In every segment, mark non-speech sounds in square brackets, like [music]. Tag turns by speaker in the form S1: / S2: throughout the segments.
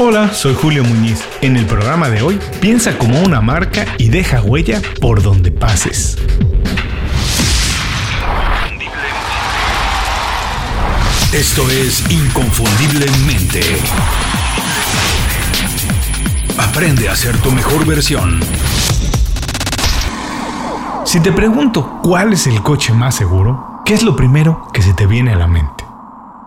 S1: Hola, soy Julio Muñiz. En el programa de hoy, piensa como una marca y deja huella por donde pases.
S2: Esto es Inconfundiblemente. Aprende a ser tu mejor versión.
S1: Si te pregunto cuál es el coche más seguro, ¿qué es lo primero que se te viene a la mente?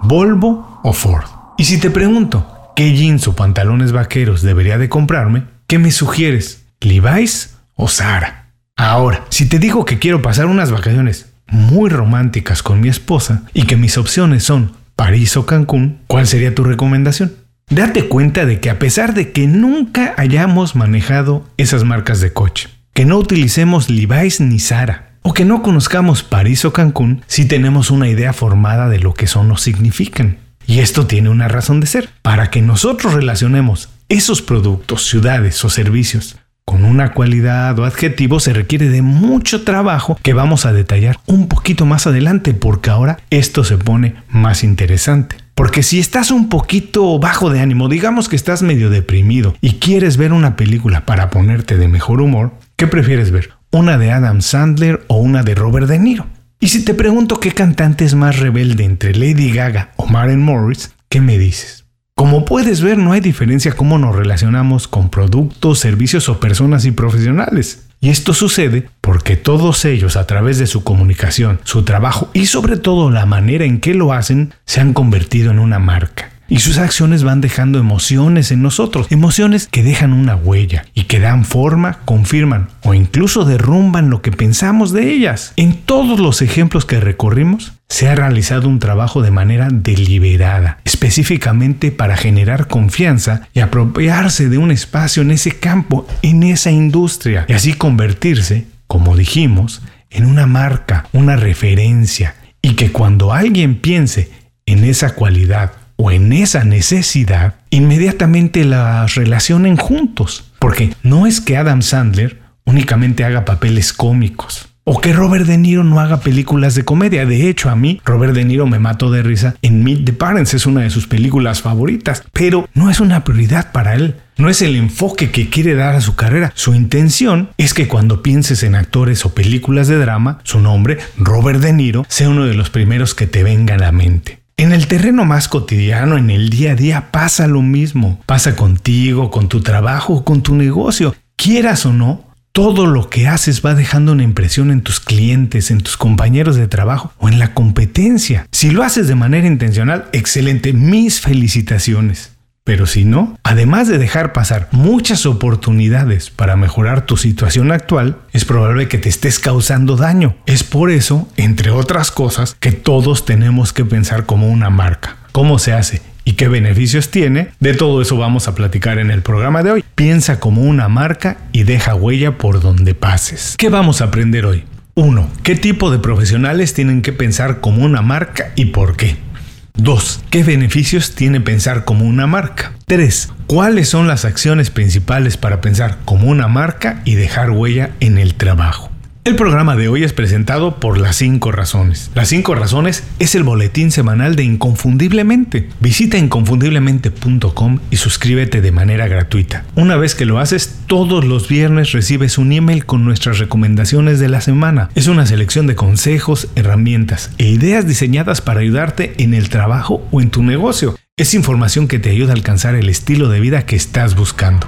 S1: ¿Volvo o Ford? Y si te pregunto qué jeans o pantalones vaqueros debería de comprarme, ¿qué me sugieres? ¿Levi's o Zara? Ahora, si te digo que quiero pasar unas vacaciones muy románticas con mi esposa y que mis opciones son París o Cancún, ¿cuál sería tu recomendación? Date cuenta de que a pesar de que nunca hayamos manejado esas marcas de coche, que no utilicemos Levi's ni Zara, o que no conozcamos París o Cancún, sí tenemos una idea formada de lo que son o significan. Y esto tiene una razón de ser. Para que nosotros relacionemos esos productos, ciudades o servicios con una cualidad o adjetivo se requiere de mucho trabajo que vamos a detallar un poquito más adelante porque ahora esto se pone más interesante. Porque si estás un poquito bajo de ánimo, digamos que estás medio deprimido y quieres ver una película para ponerte de mejor humor, ¿qué prefieres ver? ¿Una de Adam Sandler o una de Robert De Niro? Y si te pregunto qué cantante es más rebelde entre Lady Gaga o Maren Morris, ¿qué me dices? Como puedes ver, no hay diferencia cómo nos relacionamos con productos, servicios o personas y profesionales. Y esto sucede porque todos ellos, a través de su comunicación, su trabajo y sobre todo la manera en que lo hacen, se han convertido en una marca y sus acciones van dejando emociones en nosotros, emociones que dejan una huella y que dan forma, confirman o incluso derrumban lo que pensamos de ellas. En todos los ejemplos que recorrimos, se ha realizado un trabajo de manera deliberada, específicamente para generar confianza y apropiarse de un espacio en ese campo, en esa industria, y así convertirse, como dijimos, en una marca, una referencia, y que cuando alguien piense en esa cualidad o en esa necesidad, inmediatamente las relacionen juntos. Porque no es que Adam Sandler únicamente haga papeles cómicos. O que Robert De Niro no haga películas de comedia. De hecho, a mí, Robert De Niro me mató de risa en Meet the Parents. Es una de sus películas favoritas. Pero no es una prioridad para él. No es el enfoque que quiere dar a su carrera. Su intención es que cuando pienses en actores o películas de drama, su nombre, Robert De Niro, sea uno de los primeros que te venga a la mente. En el terreno más cotidiano, en el día a día, pasa lo mismo. Pasa contigo, con tu trabajo, con tu negocio. Quieras o no, todo lo que haces va dejando una impresión en tus clientes, en tus compañeros de trabajo o en la competencia. Si lo haces de manera intencional, excelente, mis felicitaciones. Pero si no, además de dejar pasar muchas oportunidades para mejorar tu situación actual, es probable que te estés causando daño. Es por eso, entre otras cosas, que todos tenemos que pensar como una marca. ¿Cómo se hace? ¿Y qué beneficios tiene? De todo eso vamos a platicar en el programa de hoy. Piensa como una marca y deja huella por donde pases. ¿Qué vamos a aprender hoy? 1. ¿Qué tipo de profesionales tienen que pensar como una marca y por qué? 2. ¿Qué beneficios tiene pensar como una marca? 3. ¿Cuáles son las acciones principales para pensar como una marca y dejar huella en el trabajo? El programa de hoy es presentado por Las 5 Razones. Las 5 Razones es el boletín semanal de Inconfundiblemente. Visita inconfundiblemente.com y suscríbete de manera gratuita. Una vez que lo haces, todos los viernes recibes un email con nuestras recomendaciones de la semana. Es una selección de consejos, herramientas e ideas diseñadas para ayudarte en el trabajo o en tu negocio. Es información que te ayuda a alcanzar el estilo de vida que estás buscando.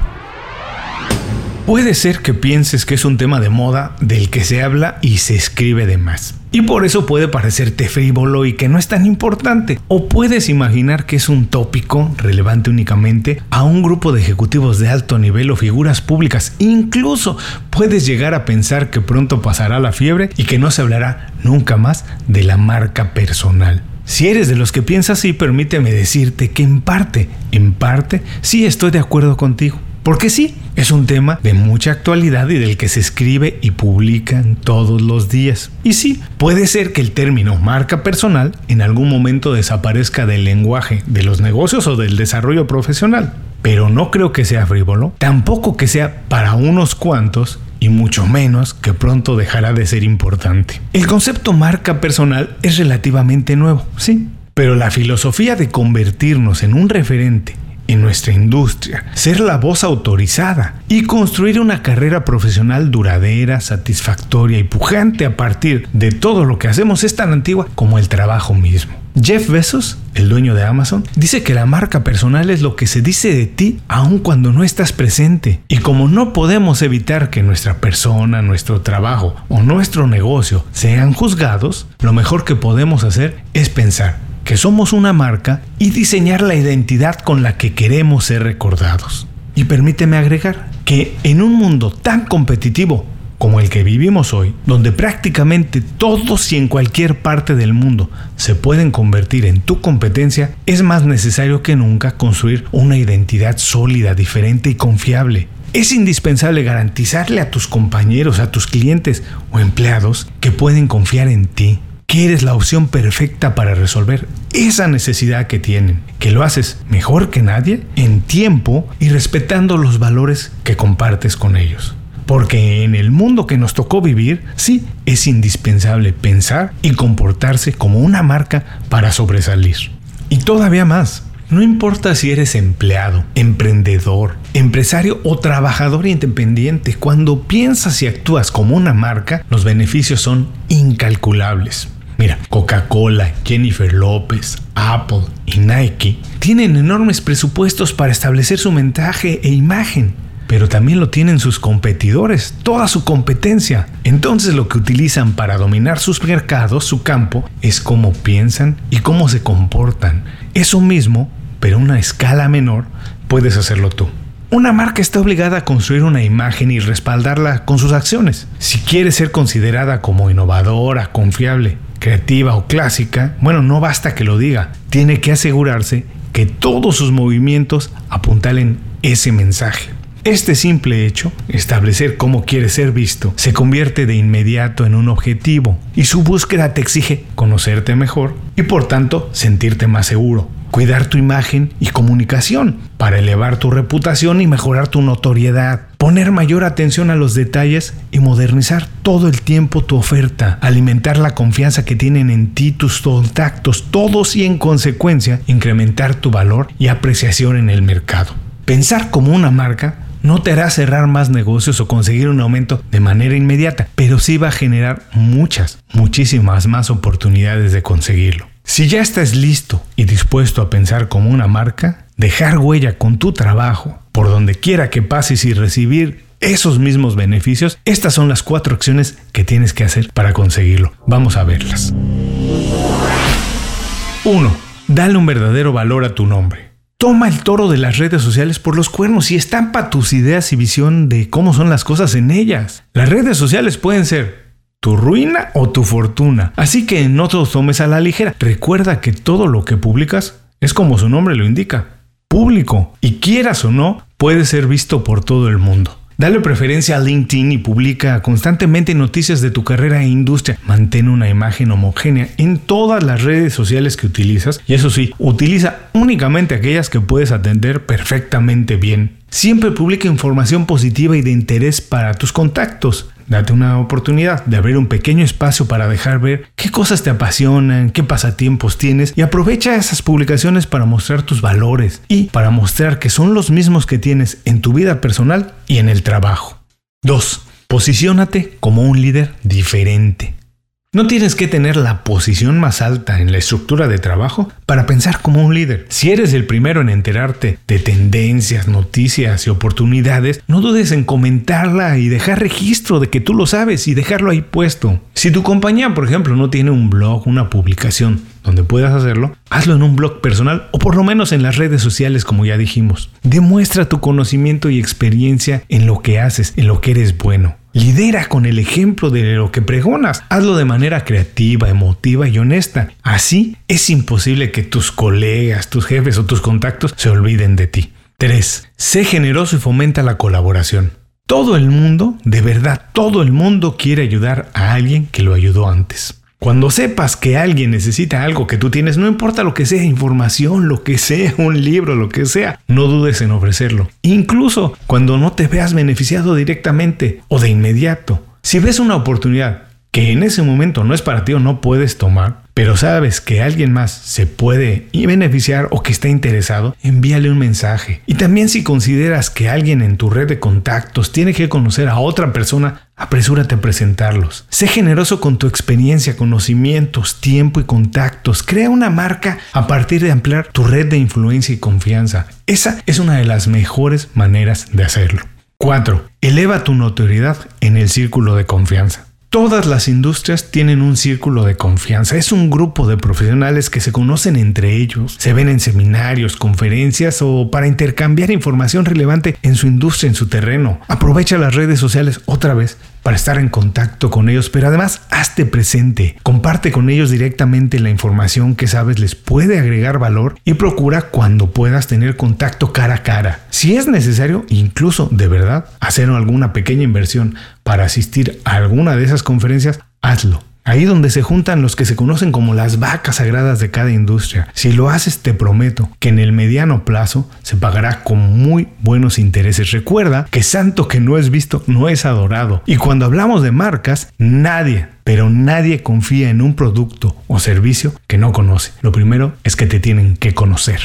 S1: Puede ser que pienses que es un tema de moda del que se habla y se escribe de más. Y por eso puede parecerte frívolo y que no es tan importante. O puedes imaginar que es un tópico relevante únicamente a un grupo de ejecutivos de alto nivel o figuras públicas. Incluso puedes llegar a pensar que pronto pasará la fiebre y que no se hablará nunca más de la marca personal. Si eres de los que piensas así, permíteme decirte que en parte, en parte, sí estoy de acuerdo contigo. Porque sí, es un tema de mucha actualidad y del que se escribe y publican todos los días. Y sí, puede ser que el término marca personal en algún momento desaparezca del lenguaje de los negocios o del desarrollo profesional. Pero no creo que sea frívolo, tampoco que sea para unos cuantos y mucho menos que pronto dejará de ser importante. El concepto marca personal es relativamente nuevo, sí, pero la filosofía de convertirnos en un referente en nuestra industria, ser la voz autorizada y construir una carrera profesional duradera, satisfactoria y pujante a partir de todo lo que hacemos es tan antigua como el trabajo mismo. Jeff Bezos, el dueño de Amazon, dice que la marca personal es lo que se dice de ti aun cuando no estás presente. Y como no podemos evitar que nuestra persona, nuestro trabajo o nuestro negocio sean juzgados, lo mejor que podemos hacer es pensar que somos una marca y diseñar la identidad con la que queremos ser recordados. Y permíteme agregar que en un mundo tan competitivo como el que vivimos hoy, donde prácticamente todos y en cualquier parte del mundo se pueden convertir en tu competencia, es más necesario que nunca construir una identidad sólida, diferente y confiable. Es indispensable garantizarle a tus compañeros, a tus clientes o empleados que pueden confiar en ti, que eres la opción perfecta para resolver esa necesidad que tienen, que lo haces mejor que nadie, en tiempo y respetando los valores que compartes con ellos. Porque en el mundo que nos tocó vivir, sí, es indispensable pensar y comportarse como una marca para sobresalir. Y todavía más, no importa si eres empleado, emprendedor, empresario o trabajador independiente, cuando piensas y actúas como una marca, los beneficios son incalculables. Mira, Coca-Cola, Jennifer López, Apple y Nike tienen enormes presupuestos para establecer su mensaje e imagen pero también lo tienen sus competidores, toda su competencia. Entonces lo que utilizan para dominar sus mercados, su campo, es cómo piensan y cómo se comportan. Eso mismo, pero una escala menor, puedes hacerlo tú. Una marca está obligada a construir una imagen y respaldarla con sus acciones. Si quiere ser considerada como innovadora, confiable, creativa o clásica, bueno, no basta que lo diga, tiene que asegurarse que todos sus movimientos apuntalen ese mensaje. Este simple hecho, establecer cómo quiere ser visto, se convierte de inmediato en un objetivo y su búsqueda te exige conocerte mejor y por tanto sentirte más seguro, cuidar tu imagen y comunicación para elevar tu reputación y mejorar tu notoriedad, poner mayor atención a los detalles y modernizar todo el tiempo tu oferta, alimentar la confianza que tienen en ti tus contactos, todos y en consecuencia incrementar tu valor y apreciación en el mercado. Pensar como una marca no te hará cerrar más negocios o conseguir un aumento de manera inmediata, pero sí va a generar muchas, muchísimas más oportunidades de conseguirlo. Si ya estás listo y dispuesto a pensar como una marca, dejar huella con tu trabajo, por donde quiera que pases y recibir esos mismos beneficios, estas son las cuatro acciones que tienes que hacer para conseguirlo. Vamos a verlas. 1. Dale un verdadero valor a tu nombre. Toma el toro de las redes sociales por los cuernos y estampa tus ideas y visión de cómo son las cosas en ellas. Las redes sociales pueden ser tu ruina o tu fortuna, así que no te tomes a la ligera. Recuerda que todo lo que publicas es como su nombre lo indica, público, y quieras o no, puede ser visto por todo el mundo. Dale preferencia a LinkedIn y publica constantemente noticias de tu carrera e industria. Mantén una imagen homogénea en todas las redes sociales que utilizas y eso sí, utiliza únicamente aquellas que puedes atender perfectamente bien. Siempre publica información positiva y de interés para tus contactos. Date una oportunidad de abrir un pequeño espacio para dejar ver qué cosas te apasionan, qué pasatiempos tienes y aprovecha esas publicaciones para mostrar tus valores y para mostrar que son los mismos que tienes en tu vida personal y en el trabajo. 2. Posiciónate como un líder diferente. No tienes que tener la posición más alta en la estructura de trabajo para pensar como un líder. Si eres el primero en enterarte de tendencias, noticias y oportunidades, no dudes en comentarla y dejar registro de que tú lo sabes y dejarlo ahí puesto. Si tu compañía, por ejemplo, no tiene un blog, una publicación donde puedas hacerlo, hazlo en un blog personal o por lo menos en las redes sociales como ya dijimos. Demuestra tu conocimiento y experiencia en lo que haces, en lo que eres bueno. Lidera con el ejemplo de lo que pregonas. Hazlo de manera creativa, emotiva y honesta. Así es imposible que tus colegas, tus jefes o tus contactos se olviden de ti. 3. Sé generoso y fomenta la colaboración. Todo el mundo, de verdad, todo el mundo quiere ayudar a alguien que lo ayudó antes. Cuando sepas que alguien necesita algo que tú tienes, no importa lo que sea, información, lo que sea, [laughs] un libro, lo que sea, no dudes en ofrecerlo. Incluso cuando no te veas beneficiado directamente o de inmediato. Si ves una oportunidad que en ese momento no es para ti o no puedes tomar, pero sabes que alguien más se puede beneficiar o que está interesado, envíale un mensaje. Y también si consideras que alguien en tu red de contactos tiene que conocer a otra persona, apresúrate a presentarlos. Sé generoso con tu experiencia, conocimientos, tiempo y contactos. Crea una marca a partir de ampliar tu red de influencia y confianza. Esa es una de las mejores maneras de hacerlo. 4. Eleva tu notoriedad en el círculo de confianza. Todas las industrias tienen un círculo de confianza. Es un grupo de profesionales que se conocen entre ellos, se ven en seminarios, conferencias o para intercambiar información relevante en su industria, en su terreno. Aprovecha las redes sociales otra vez para estar en contacto con ellos, pero además hazte presente, comparte con ellos directamente la información que sabes les puede agregar valor y procura cuando puedas tener contacto cara a cara. Si es necesario, incluso de verdad, hacer alguna pequeña inversión para asistir a alguna de esas conferencias, hazlo. Ahí donde se juntan los que se conocen como las vacas sagradas de cada industria. Si lo haces, te prometo que en el mediano plazo se pagará con muy buenos intereses. Recuerda que santo que no es visto no es adorado. Y cuando hablamos de marcas, nadie, pero nadie confía en un producto o servicio que no conoce. Lo primero es que te tienen que conocer.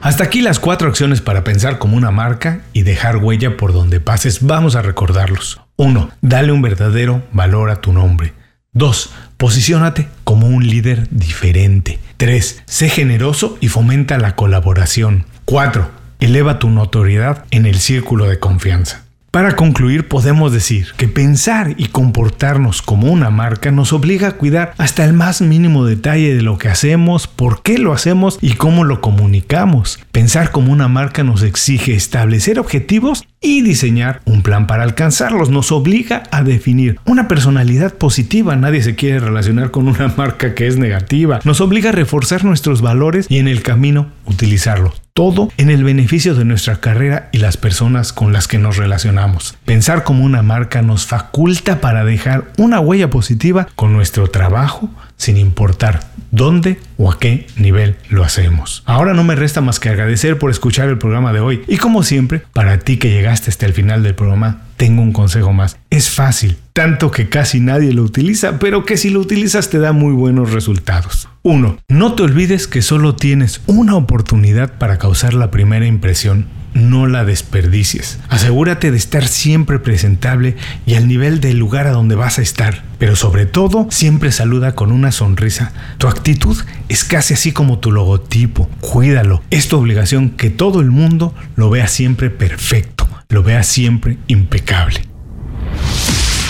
S1: Hasta aquí las cuatro acciones para pensar como una marca y dejar huella por donde pases. Vamos a recordarlos. 1. Dale un verdadero valor a tu nombre. 2. Posiciónate como un líder diferente. 3. Sé generoso y fomenta la colaboración. 4. Eleva tu notoriedad en el círculo de confianza. Para concluir, podemos decir que pensar y comportarnos como una marca nos obliga a cuidar hasta el más mínimo detalle de lo que hacemos, por qué lo hacemos y cómo lo comunicamos. Pensar como una marca nos exige establecer objetivos y diseñar un plan para alcanzarlos. Nos obliga a definir una personalidad positiva. Nadie se quiere relacionar con una [laughs] marca que es negativa. Nos obliga a reforzar nuestros valores y en el camino utilizarlos todo en el beneficio de nuestra carrera y las personas con las que nos relacionamos. Pensar como una marca nos faculta para dejar una huella positiva con nuestro trabajo, sin importar dónde o a qué nivel lo hacemos. Ahora no me resta más que agradecer por escuchar el programa de hoy y como siempre, para ti que llegaste hasta el final del programa, tengo un consejo más. Es fácil, tanto que casi nadie lo utiliza, pero que si lo utilizas te da muy buenos resultados. 1. No te olvides que solo tienes una oportunidad para causar la primera impresión no la desperdicies. Asegúrate de estar siempre presentable y al nivel del lugar a donde vas a estar. Pero sobre todo, siempre saluda con una sonrisa. Tu actitud es casi así como tu logotipo. Cuídalo. Es tu obligación que todo el mundo lo vea siempre perfecto, lo vea siempre impecable.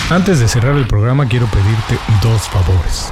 S1: Antes de cerrar el programa quiero pedirte dos favores.